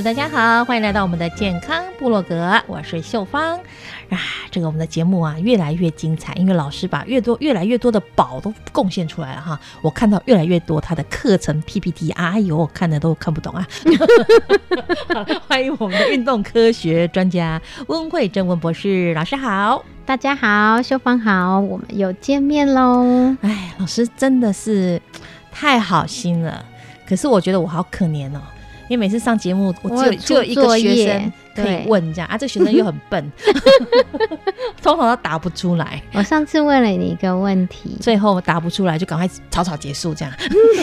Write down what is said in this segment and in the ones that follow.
！Hello，大家好，欢迎来到我们的健康部落格，我是秀芳啊。这个我们的节目啊，越来越精彩，因为老师把越多越来越多的宝都贡献出来了哈。我看到越来越多他的课程 PPT，哎呦，看的都看不懂啊。欢迎我们的运动科学专家温慧珍温博士，老师好。大家好，秀芳好，我们又见面喽。哎，老师真的是太好心了，可是我觉得我好可怜哦。因为每次上节目，我只有只有一个学生可以问这样啊，这个学生又很笨，通常都答不出来。我上次问了你一个问题，最后答不出来就赶快草草结束，这样。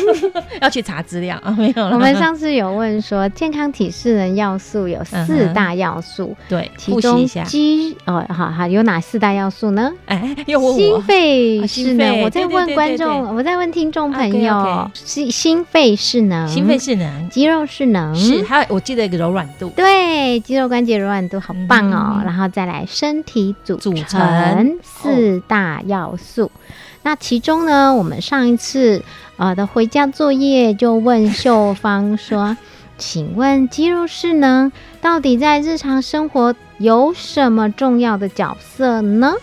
要去查资料啊，没有了。我们上次有问说，健康体适能要素有四大要素，对，其中肌哦，好好有哪四大要素呢？哎，又问我。心肺适能，我在问观众，我在问听众朋友，心心肺适能，心肺适能，肌肉适能。是，还有我记得一个柔软度，对，肌肉关节柔软度好棒哦。然后再来身体组组成四大要素。那其中呢，我们上一次呃的回家作业就问秀芳说：“请问肌肉适能到底在日常生活有什么重要的角色呢？”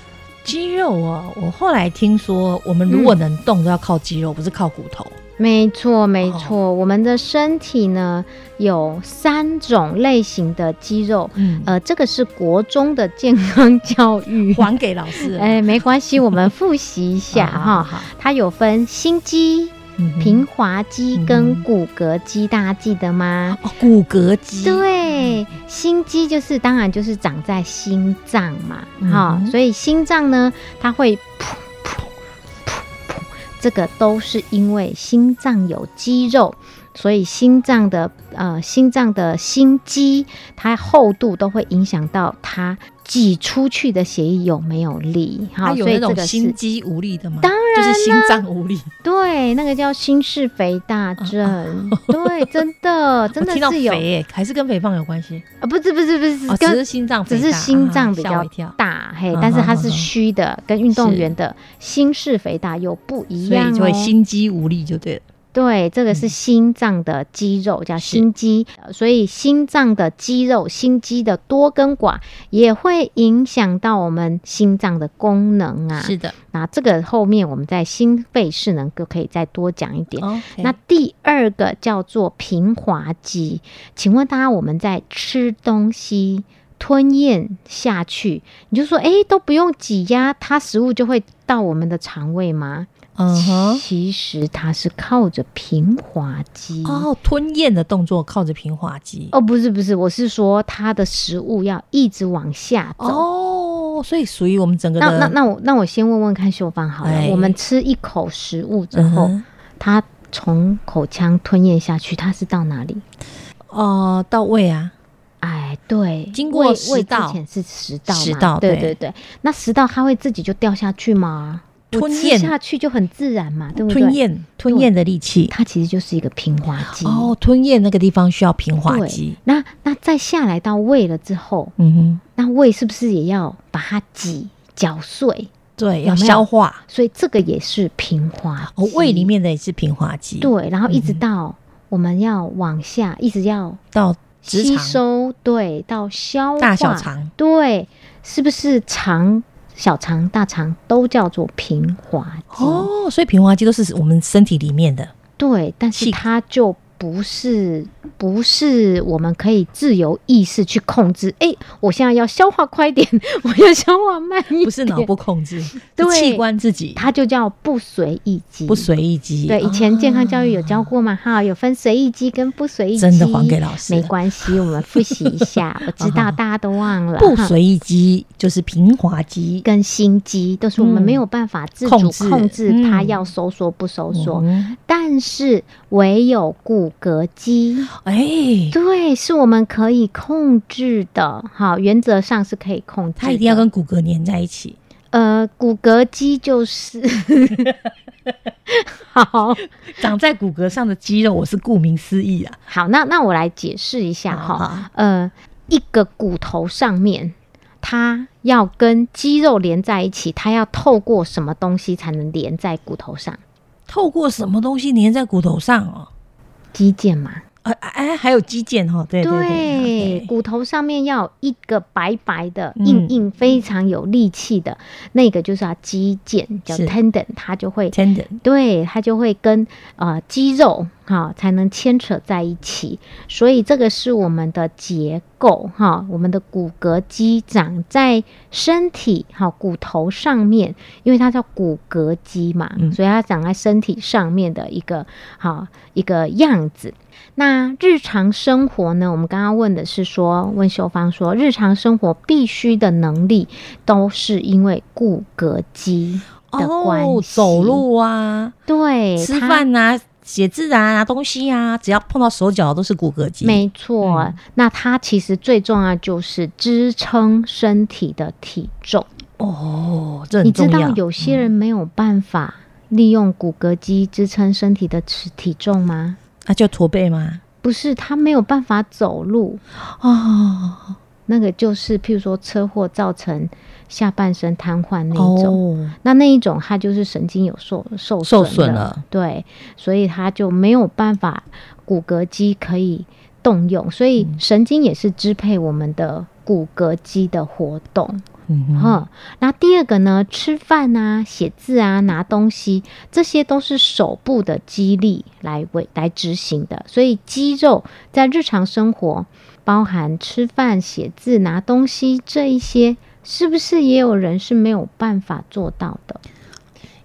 肌肉哦，我后来听说，我们如果能动，都要靠肌肉，不是靠骨头。没错，没错，我们的身体呢有三种类型的肌肉，嗯，呃，这个是国中的健康教育，还给老师。哎，没关系，我们复习一下哈。它有分心肌、平滑肌跟骨骼肌，大家记得吗？哦，骨骼肌。对，心肌就是当然就是长在心脏嘛，哈，所以心脏呢，它会。这个都是因为心脏有肌肉，所以心脏的呃心脏的心肌，它厚度都会影响到它挤出去的血液有没有力。好，有那种心肌无力的吗？当然，就是心脏无力。对，那个叫心室肥大症。对，真的 真的是有，还是跟肥胖有关系啊？不是不是不是，只是心脏只是心脏比较大，嘿，但是它是虚的，跟运动员的心室肥大又不一样，所以就会心肌无力就对了。对，这个是心脏的肌肉，叫心肌，所以心脏的肌肉、心肌的多跟寡也会影响到我们心脏的功能啊。是的，那这个后面我们在心肺势能就可以再多讲一点。那第二个叫做平滑肌，请问大家我们在吃东西吞咽下去，你就说哎都不用挤压，它食物就会到我们的肠胃吗？嗯哼，其实它是靠着平滑肌。哦，吞咽的动作靠着平滑肌。哦，不是不是，我是说它的食物要一直往下走。哦，所以属于我们整个那那那我那我先问问看秀芳好了，我们吃一口食物之后，它从口腔吞咽下去，它是到哪里？哦，到胃啊？哎，对，经过胃之前是食道，食道，对对对，那食道它会自己就掉下去吗？吞咽下去就很自然嘛，对不对？吞咽吞咽的力气，它其实就是一个平滑肌哦。吞咽那个地方需要平滑肌。那那再下来到胃了之后，嗯哼，那胃是不是也要把它挤搅碎？对，要消化，所以这个也是平滑。哦，胃里面的也是平滑肌。对，然后一直到我们要往下，一直要到吸收，对，到消化大小肠，对，是不是肠、小肠、大肠都叫做平滑肌？哦，所以平滑肌都是我们身体里面的。对，但是它就。不是，不是我们可以自由意识去控制。哎，我现在要消化快点，我要消化慢一点。不是脑部控制，对器官自己，它就叫不随意肌。不随意肌，对，以前健康教育有教过嘛？哈，有分随意肌跟不随意肌。真的还给老师，没关系，我们复习一下。我知道大家都忘了，不随意肌就是平滑肌跟心肌，都是我们没有办法自主控制它要收缩不收缩，但是唯有骨骼肌，哎，对，是我们可以控制的，好，原则上是可以控制。它一定要跟骨骼粘在一起。呃，骨骼肌就是 好长在骨骼上的肌肉，我是顾名思义啊。好，那那我来解释一下哈。呃，一个骨头上面，它要跟肌肉连在一起，它要透过什么东西才能连在骨头上？透过什么东西连在骨头上哦？肌腱嘛，哎哎，还有肌腱哈，对对对，骨头上面要一个白白的、硬硬、非常有力气的那个，就是啊肌腱，叫 tendon，它就会 tendon，对，它就会跟呃肌肉。哈，才能牵扯在一起，所以这个是我们的结构哈。我们的骨骼肌长在身体哈骨头上面，因为它叫骨骼肌嘛，所以它长在身体上面的一个好一个样子。那日常生活呢？我们刚刚问的是说，问秀芳说，日常生活必须的能力都是因为骨骼肌的关系，走路啊，对，吃饭啊。写字啊，拿东西啊，只要碰到手脚都是骨骼肌。没错，那它其实最重要就是支撑身体的体重。哦，这你知道有些人没有办法利用骨骼肌支撑身体的体体重吗？那叫驼背吗？不是，他没有办法走路。哦，那个就是，譬如说车祸造成。下半身瘫痪那一种，那那一种他就是神经有受受受损了，对，所以他就没有办法骨骼肌可以动用，所以神经也是支配我们的骨骼肌的活动。嗯哼，那第二个呢，吃饭啊、写字啊、拿东西，这些都是手部的肌力来为来执行的，所以肌肉在日常生活，包含吃饭、写字、拿东西这一些。是不是也有人是没有办法做到的？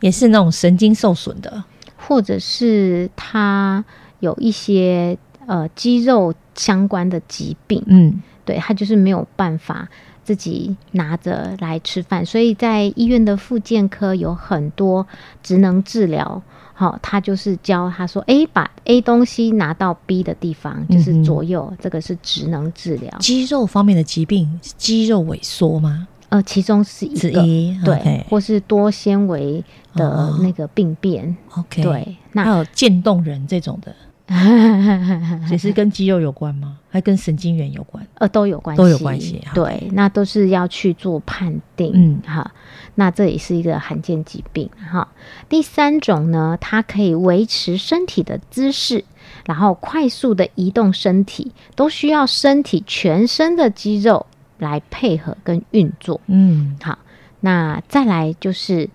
也是那种神经受损的，或者是他有一些呃肌肉相关的疾病，嗯，对他就是没有办法自己拿着来吃饭，所以在医院的复健科有很多职能治疗。好，他就是教他说：“哎，把 A 东西拿到 B 的地方，就是左右，这个是职能治疗。肌肉方面的疾病，肌肉萎缩吗？呃，其中是一个，对，或是多纤维的那个病变。OK，对，那还有渐冻人这种的。”也是跟肌肉有关吗？还跟神经元有关？呃，都有关系，都有关系。对，那都是要去做判定。嗯，哈，那这也是一个罕见疾病。哈，第三种呢，它可以维持身体的姿势，然后快速的移动身体，都需要身体全身的肌肉来配合跟运作。嗯，好，那再来就是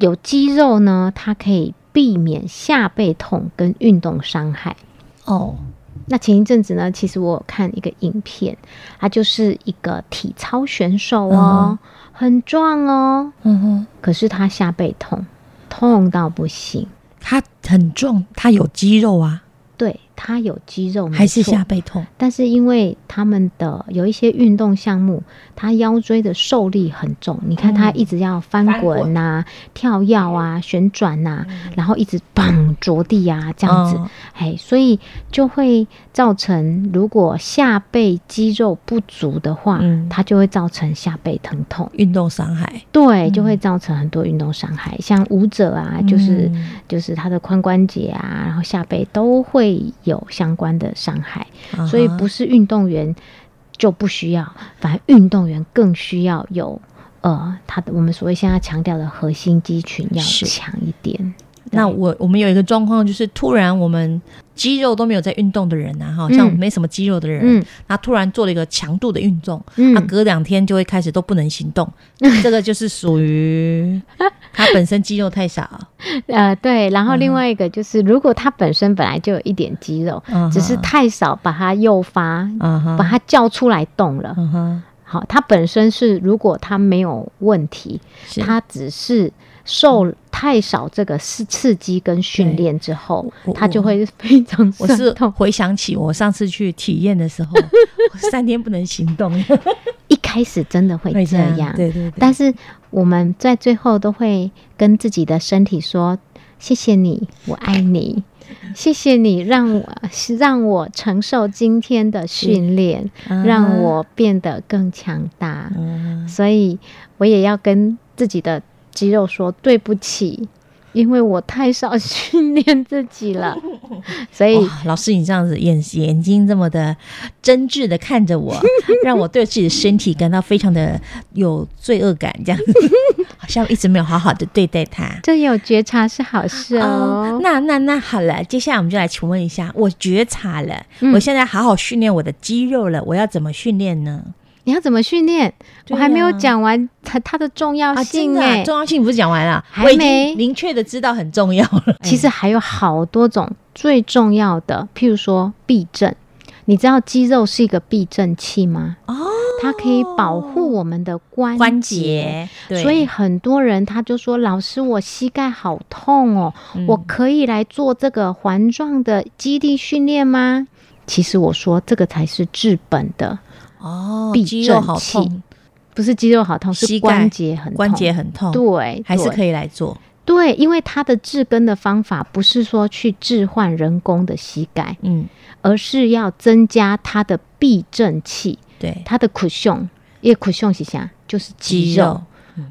有肌肉呢，它可以。避免下背痛跟运动伤害哦。那前一阵子呢，其实我有看一个影片，他就是一个体操选手哦，很壮哦，嗯哼，可是他下背痛，痛到不行。他很壮，他有肌肉啊，对，他有肌肉，还是下背痛？但是因为他们的有一些运动项目，他腰椎的受力很重，你看他一直要翻滚呐、跳跃啊、旋转呐，然后一直砰着地啊这样子，哎，所以就会造成如果下背肌肉不足的话，它就会造成下背疼痛、运动伤害。对，就会造成很多运动伤害，像舞者啊，就是就是他的髋关节啊，然后下背都会。有相关的伤害，所以不是运动员就不需要，反而运动员更需要有呃，他的我们所谓现在强调的核心肌群要强一点。那我我们有一个状况，就是突然我们肌肉都没有在运动的人呐，哈，像没什么肌肉的人，他突然做了一个强度的运动，他隔两天就会开始都不能行动，这个就是属于他本身肌肉太少。呃，对。然后另外一个就是，如果他本身本来就有一点肌肉，只是太少把它诱发，把它叫出来动了。好，他本身是如果他没有问题，他只是。受太少这个是刺激跟训练之后，他就会非常我是回想起我上次去体验的时候，三天不能行动。一开始真的会这样，对对。但是我们在最后都会跟自己的身体说：“谢谢你，我爱你，谢谢你让我让我承受今天的训练，让我变得更强大。”所以我也要跟自己的。肌肉说：“对不起，因为我太少训练自己了。”所以老师，你这样子眼眼睛这么的真挚的看着我，让我对自己的身体感到非常的有罪恶感，这样子 好像一直没有好好的对待它。这有觉察是好事哦。那那那好了，接下来我们就来请问一下，我觉察了，我现在好好训练我的肌肉了，我要怎么训练呢？你要怎么训练？我还没有讲完它它的重要性哎，重要性不是讲完了？还没明确的知道很重要了。其实还有好多种最重要的，譬如说避震。你知道肌肉是一个避震器吗？哦，它可以保护我们的关关节。所以很多人他就说：“老师，我膝盖好痛哦，我可以来做这个环状的肌力训练吗？”其实我说这个才是治本的。哦，肌肉好痛，不是肌肉好痛，是关节很关节很痛。对，还是可以来做。对，因为它的治根的方法不是说去置换人工的膝盖，嗯，而是要增加它的避震器。对，它的 cushion，因为 cushion 是啥？就是肌肉。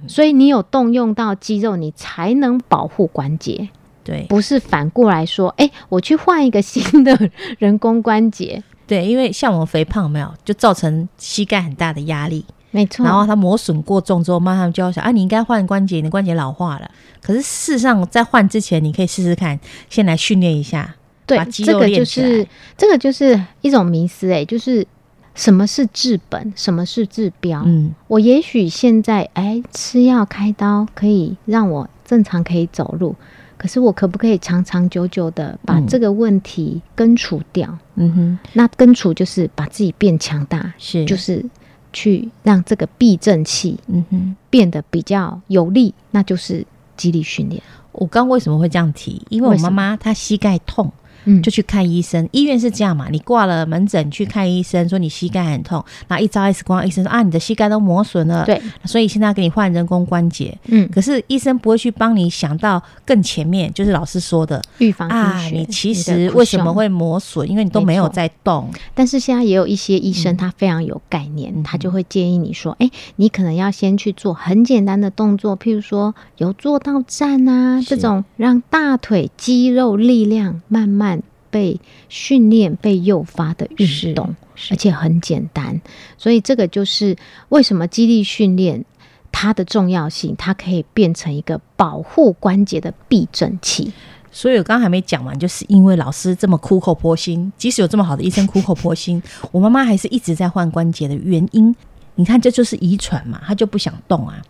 所以你有动用到肌肉，你才能保护关节。对，不是反过来说，哎，我去换一个新的 人工关节。对，因为像我们肥胖没有，就造成膝盖很大的压力，没错。然后它磨损过重之后，慢慢就要想啊，你应该换关节，你的关节老化了。可是事实上，在换之前，你可以试试看，先来训练一下，对，这个就是这个就是一种迷思，哎，就是什么是治本，什么是治标？嗯，我也许现在哎吃药开刀可以让我正常可以走路。可是我可不可以长长久久的把这个问题根除掉？嗯哼，那根除就是把自己变强大，是就是去让这个避震器，嗯哼，变得比较有力，那就是肌力训练。我刚为什么会这样提？因为我妈妈她膝盖痛。就去看医生，医院是这样嘛？你挂了门诊去看医生，说你膝盖很痛，然后一照 X 光，医生说啊，你的膝盖都磨损了，对，所以现在给你换人工关节。嗯，可是医生不会去帮你想到更前面，就是老师说的预防啊，你其实为什么会磨损？因为你都没有在动。但是现在也有一些医生，他非常有概念，他就会建议你说，哎，你可能要先去做很简单的动作，譬如说由坐到站啊这种，让大腿肌肉力量慢慢。被训练、被诱发的运动，而且很简单，所以这个就是为什么肌力训练它的重要性，它可以变成一个保护关节的避震器。所以我刚刚还没讲完，就是因为老师这么苦口婆心，即使有这么好的医生苦口婆心，我妈妈还是一直在换关节的原因。你看，这就是遗传嘛，她就不想动啊。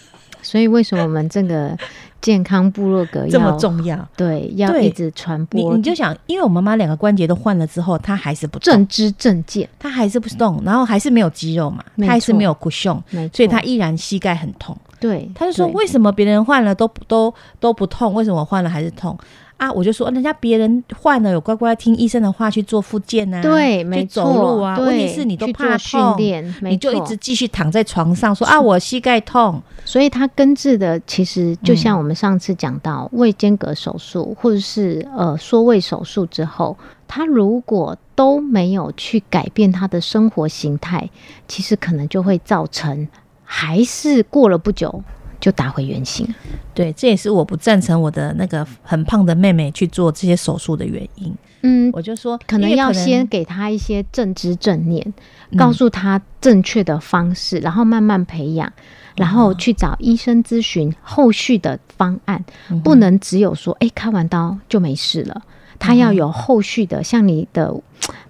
所以为什么我们这个？健康部落格 这么重要，对，要一直传播。你你就想，因为我妈妈两个关节都换了之后，她还是不正知正见，她还是不动，然后还是没有肌肉嘛，她还是没有骨胸，所以她依然膝盖很痛。对，她就说为什么别人换了都都都不痛，为什么我换了还是痛啊，我就说人家别人换了有乖乖听医生的话去做复健啊，对，没走路啊。问题是你都怕痛，你就一直继续躺在床上说啊，我膝盖痛。所以它根治的其实就像我们上次讲到胃间隔手术或者是呃缩胃手术之后，他如果都没有去改变他的生活形态，其实可能就会造成还是过了不久。就打回原形，对，这也是我不赞成我的那个很胖的妹妹去做这些手术的原因。嗯，我就说可能要先给她一些正知正念，告诉她正确的方式，然后慢慢培养，然后去找医生咨询后续的方案，不能只有说哎开完刀就没事了，他要有后续的，像你的。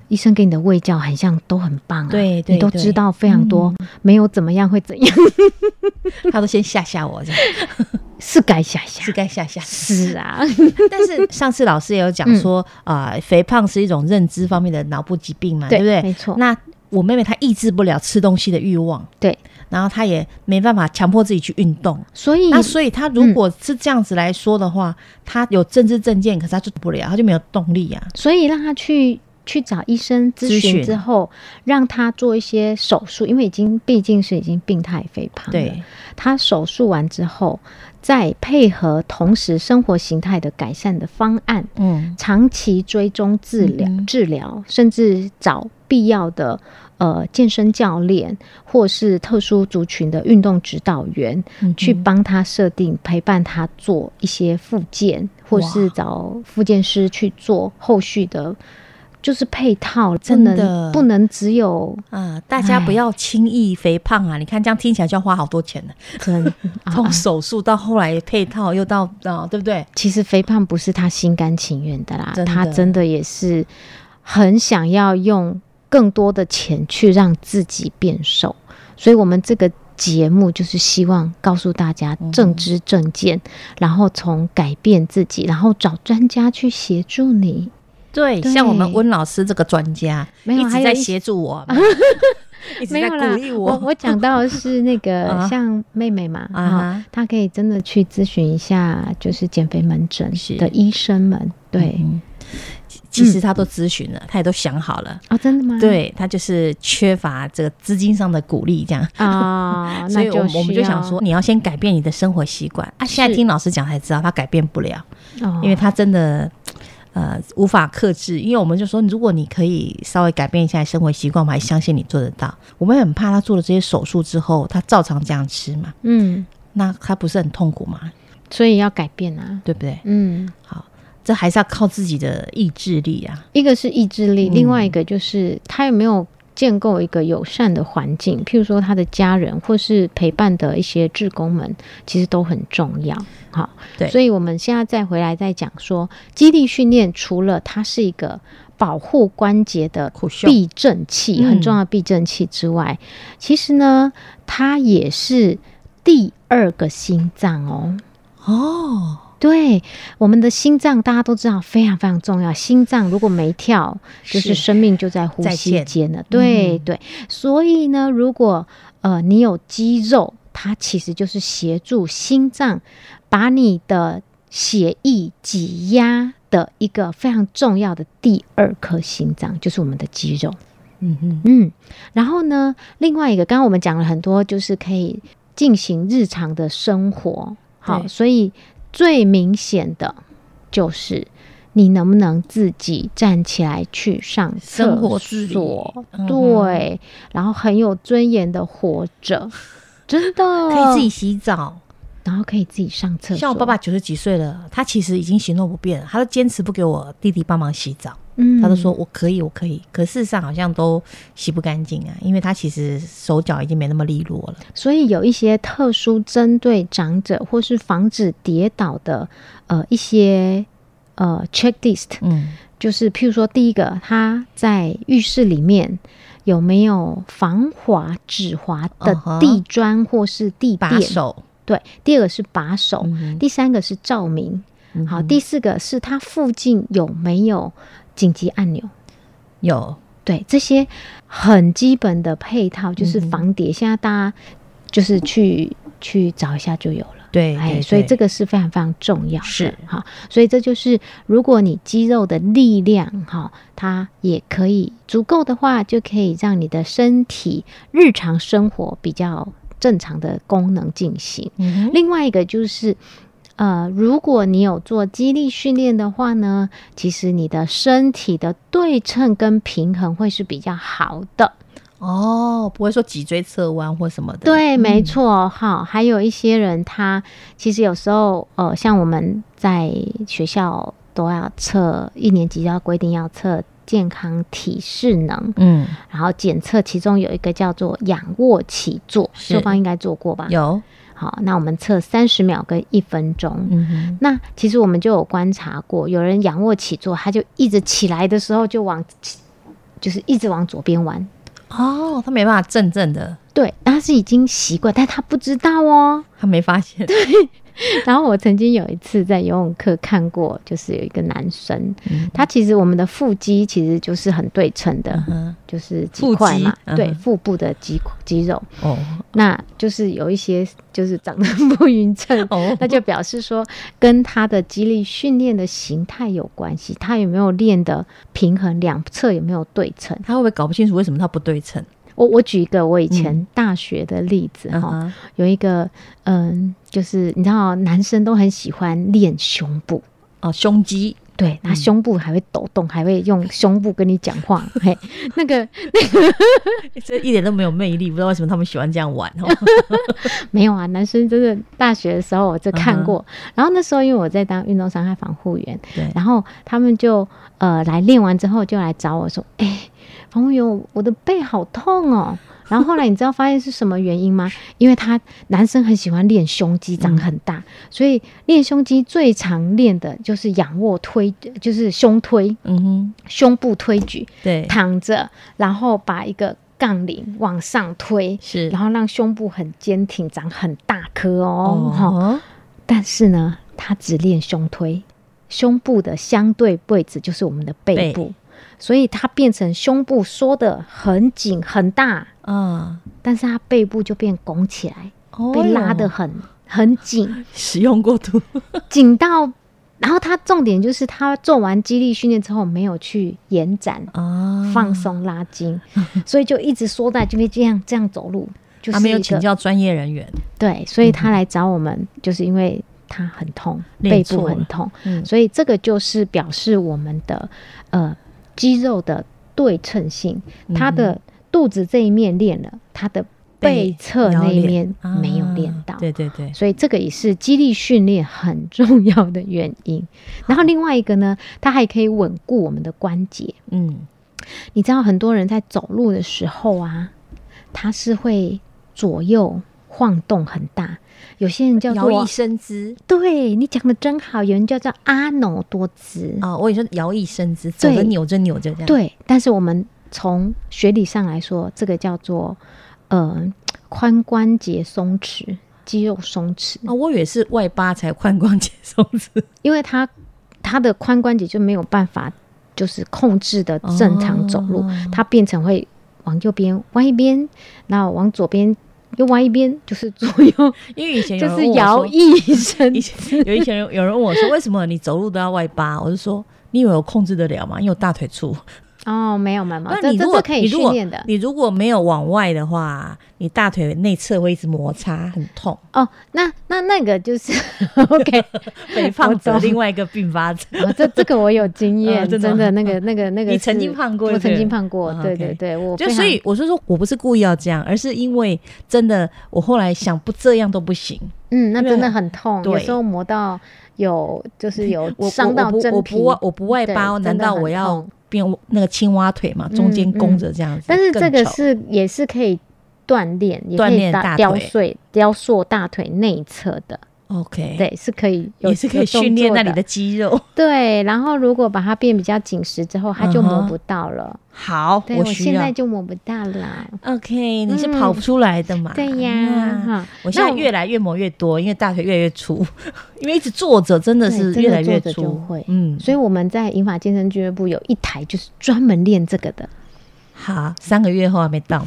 医生给你的胃教很像都很棒啊，对，你都知道非常多，没有怎么样会怎样，他都先吓吓我，这样。是该吓吓，是该吓吓，是啊。但是上次老师也有讲说啊，肥胖是一种认知方面的脑部疾病嘛，对不对？没错。那我妹妹她抑制不了吃东西的欲望，对，然后她也没办法强迫自己去运动，所以那所以她如果是这样子来说的话，她有政治证件，可是她做不了，她就没有动力啊。所以让她去。去找医生咨询之后，让他做一些手术，因为已经毕竟是已经病态肥胖。对，他手术完之后，再配合同时生活形态的改善的方案，嗯，长期追踪治疗治疗，甚至找必要的呃健身教练或是特殊族群的运动指导员，去帮他设定陪伴他做一些复健，或是找复健师去做后续的。就是配套，真的不能只有啊！大家不要轻易肥胖啊！你看这样听起来就要花好多钱呢。真 从手术到后来配套，又到啊，对不对？其实肥胖不是他心甘情愿的啦，他真的也是很想要用更多的钱去让自己变瘦。所以我们这个节目就是希望告诉大家正知正见，然后从改变自己，然后找专家去协助你。对，像我们温老师这个专家，一直在协助我，一直在鼓励我。我讲到的是那个 像妹妹嘛，啊，她可以真的去咨询一下，就是减肥门诊的医生们。对，其实她都咨询了，她也都想好了。啊，真的吗？对她就是缺乏这个资金上的鼓励，这样。啊，所以我我们就想说，你要先改变你的生活习惯。啊。现在听老师讲才知道，她改变不了，因为她真的。呃，无法克制，因为我们就说，如果你可以稍微改变一下生活习惯，我还相信你做得到。我们很怕他做了这些手术之后，他照常这样吃嘛，嗯，那他不是很痛苦吗？所以要改变啊，对不对？嗯，好，这还是要靠自己的意志力啊。一个是意志力，另外一个就是他有没有。建构一个友善的环境，譬如说他的家人或是陪伴的一些志工们，其实都很重要。好，对，所以我们现在再回来再讲说，基地训练除了它是一个保护关节的避震器，很重要的避震器之外，其实呢，它也是第二个心脏哦。哦。对，我们的心脏大家都知道非常非常重要。心脏如果没跳，就是生命就在呼吸间了。对对，所以呢，如果呃你有肌肉，它其实就是协助心脏把你的血液挤压的一个非常重要的第二颗心脏，就是我们的肌肉。嗯嗯嗯。然后呢，另外一个，刚刚我们讲了很多，就是可以进行日常的生活。好，所以。最明显的就是你能不能自己站起来去上厕所？对，然后很有尊严的活着，真的可以自己洗澡，然后可以自己上厕所。像我爸爸九十几岁了，他其实已经行动不便，他都坚持不给我弟弟帮忙洗澡。嗯，他都说我可以，我可以，可事实上好像都洗不干净啊，因为他其实手脚已经没那么利落了。所以有一些特殊针对长者或是防止跌倒的呃一些呃 checklist，嗯，就是譬如说第一个他在浴室里面有没有防滑止滑的地砖或是地把手，对，第二个是把手，第三个是照明，好，第四个是它附近有没有。紧急按钮有对这些很基本的配套，就是防跌。现在大家就是去去找一下就有了。对，哎，所以这个是非常非常重要的，是哈。所以这就是如果你肌肉的力量哈，它也可以足够的话，就可以让你的身体日常生活比较正常的功能进行。另外一个就是。呃，如果你有做肌力训练的话呢，其实你的身体的对称跟平衡会是比较好的哦，不会说脊椎侧弯或什么的。对，没错，哈。还有一些人，他其实有时候，呃，像我们在学校都要测，一年级要规定要测健康体适能，嗯，然后检测其中有一个叫做仰卧起坐，秀芳应该做过吧？有。好，那我们测三十秒跟一分钟。嗯哼，那其实我们就有观察过，有人仰卧起坐，他就一直起来的时候就往，就是一直往左边弯。哦，他没办法正正的。对，他是已经习惯，但他不知道哦，他没发现。对。然后我曾经有一次在游泳课看过，就是有一个男生，他其实我们的腹肌其实就是很对称的，就是几块嘛，对，腹部的肌肌肉。哦，那就是有一些就是长得不匀称，那就表示说跟他的肌力训练的形态有关系，他有没有练的平衡，两侧有没有对称？他会不会搞不清楚为什么他不对称？我我举一个我以前大学的例子哈，有一个嗯，就是你知道男生都很喜欢练胸部。哦，胸肌，对他胸部还会抖动，还会用胸部跟你讲话，嘿，那个那个 这一点都没有魅力，不知道为什么他们喜欢这样玩哦。没有啊，男生真的大学的时候我就看过，然后那时候因为我在当运动伤害防护员，对，然后他们就呃来练完之后就来找我说，哎。朋友，员，我的背好痛哦。然后后来你知道发现是什么原因吗？因为他男生很喜欢练胸肌，长很大，所以练胸肌最常练的就是仰卧推，就是胸推，嗯哼，胸部推举，对，躺着，然后把一个杠铃往上推，是，然后让胸部很坚挺，长很大颗哦。哈，但是呢，他只练胸推，胸部的相对位置就是我们的背部。所以它变成胸部缩的很紧很大，嗯，但是它背部就变拱起来，被拉的很很紧。使用过度，紧到，然后他重点就是他做完肌力训练之后没有去延展啊，放松拉筋，所以就一直缩在这边这样这样走路。他没有请教专业人员，对，所以他来找我们，就是因为他很痛，背部很痛，所以这个就是表示我们的呃。肌肉的对称性，他的肚子这一面练了，他的背侧那一面没有练到。对对对，所以这个也是肌力训练很重要的原因。然后另外一个呢，它还可以稳固我们的关节。嗯，你知道很多人在走路的时候啊，他是会左右晃动很大。有些人叫做摇曳身姿，对你讲的真好。有人叫做阿耨多姿啊，我也说摇曳身姿，走着扭着扭着这样。对，但是我们从学理上来说，这个叫做呃髋关节松弛，肌肉松弛啊。我以为是外八才髋关节松弛，因为他他的髋关节就没有办法就是控制的正常走路，它变成会往右边弯一边，然后往左边。又歪一边，就是左右，因为以前就是摇曳身。以前有以前有人问我说：“为什么你走路都要外八？”我就说：“你以为我控制得了吗？因为我大腿粗。”哦，没有没有，那你如果可以训练的，你如果没有往外的话，你大腿内侧会一直摩擦，很痛。哦，那那那个就是 OK，肥胖者另外一个并发症。这这个我有经 验，真的那个那个那个，你曾经胖过，我曾经胖过，对对对，我就所以我是说我不是故意要这样，而是因为真的，我后来想不这样都不行。嗯，那真的很痛，有时候磨到有就是有伤到真皮。我不我不外包，难道我要？变那个青蛙腿嘛，中间弓着这样子，但是这个是也是可以锻炼，锻炼大雕塑、雕塑大腿内侧的。OK，对，是可以，也是可以训练那里的肌肉。对，然后如果把它变比较紧实之后，它就磨不到了。好，我现在就磨不到了。OK，你是跑不出来的嘛？对呀，哈，我现在越来越磨越多，因为大腿越来越粗，因为一直坐着真的是越来越粗。嗯，所以我们在银发健身俱乐部有一台就是专门练这个的。好，三个月后还没到，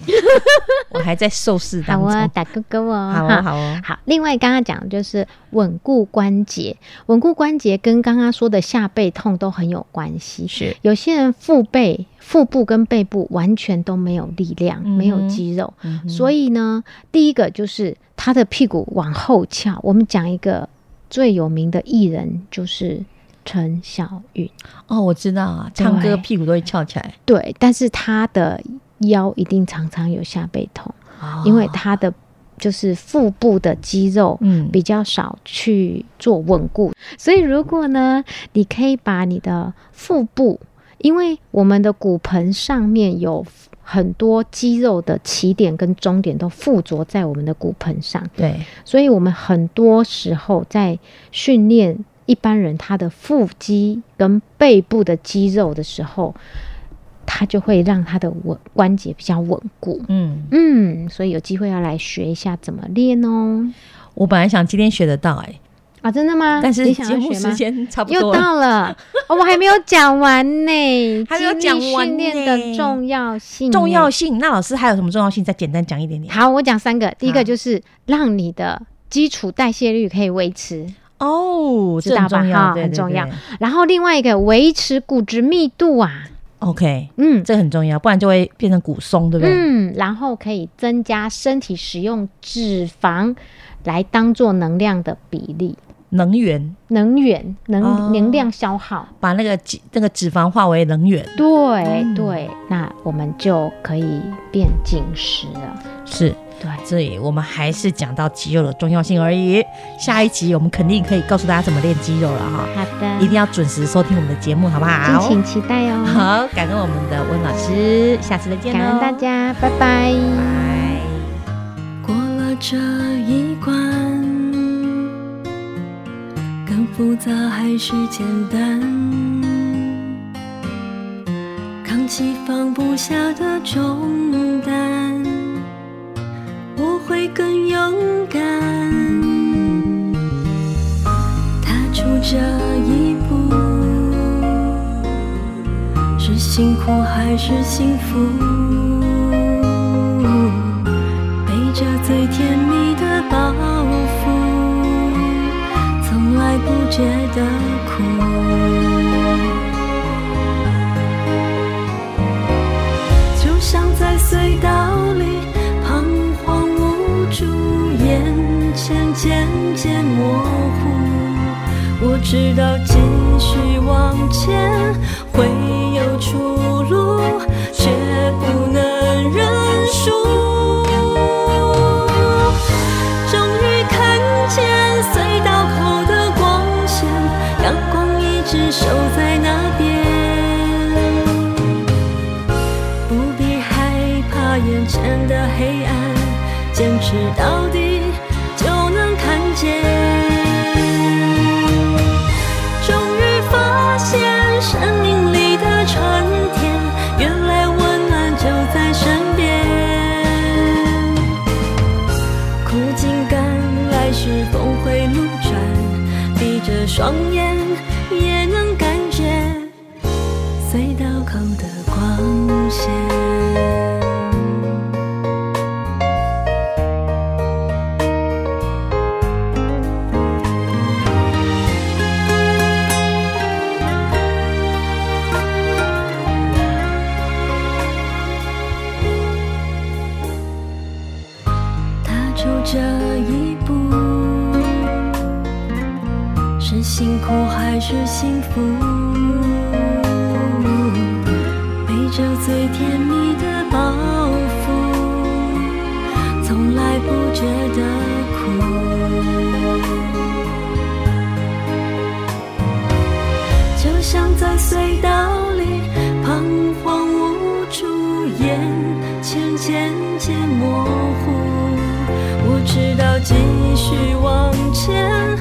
我还在受试当中。好啊，打勾勾哦。好哦，好哦。好，另外刚刚讲就是稳固关节，稳固关节跟刚刚说的下背痛都很有关系。是，有些人腹背、腹部跟背部完全都没有力量，没有肌肉，所以呢，第一个就是他的屁股往后翘。我们讲一个最有名的艺人，就是。陈小云哦，我知道啊，唱歌屁股都会翘起来。对，但是他的腰一定常常有下背痛，因为他的就是腹部的肌肉嗯比较少去做稳固。所以如果呢，你可以把你的腹部，因为我们的骨盆上面有很多肌肉的起点跟终点都附着在我们的骨盆上，对，所以我们很多时候在训练。一般人他的腹肌跟背部的肌肉的时候，他就会让他的稳关节比较稳固。嗯嗯，所以有机会要来学一下怎么练哦。我本来想今天学得到，哎啊，真的吗？但是节目时间差不多又到了，我还没有讲完呢。还没有讲完训练的重要性，重要性。那老师还有什么重要性？再简单讲一点点。好，我讲三个。第一个就是让你的基础代谢率可以维持。哦，知道吧？哈，很重要。然后另外一个维持骨质密度啊，OK，嗯，这很重要，不然就会变成骨松，对不对？嗯，然后可以增加身体使用脂肪来当做能量的比例，能源，能源，能能量消耗，把那个脂那个脂肪化为能源。对对，那我们就可以变紧实了。是。对，所以我们还是讲到肌肉的重要性而已。下一集我们肯定可以告诉大家怎么练肌肉了哈。好的，一定要准时收听我们的节目，好不好？敬请期待哦。好，感恩我们的温老师，下次再见感恩大家，拜拜。拜。过了这一关，更复杂还是简单？扛起放不下的重担。会更勇敢，踏出这一步，是辛苦还是幸福？背着最甜蜜的包袱，从来不觉得苦。渐模糊，我知道继续往前会有出路，却不能认输。终于看见隧道口的光线，阳光一直守在那边，不必害怕眼前的黑暗，坚持到双眼像在隧道里彷徨无助，眼前渐渐模糊。我知道继续往前。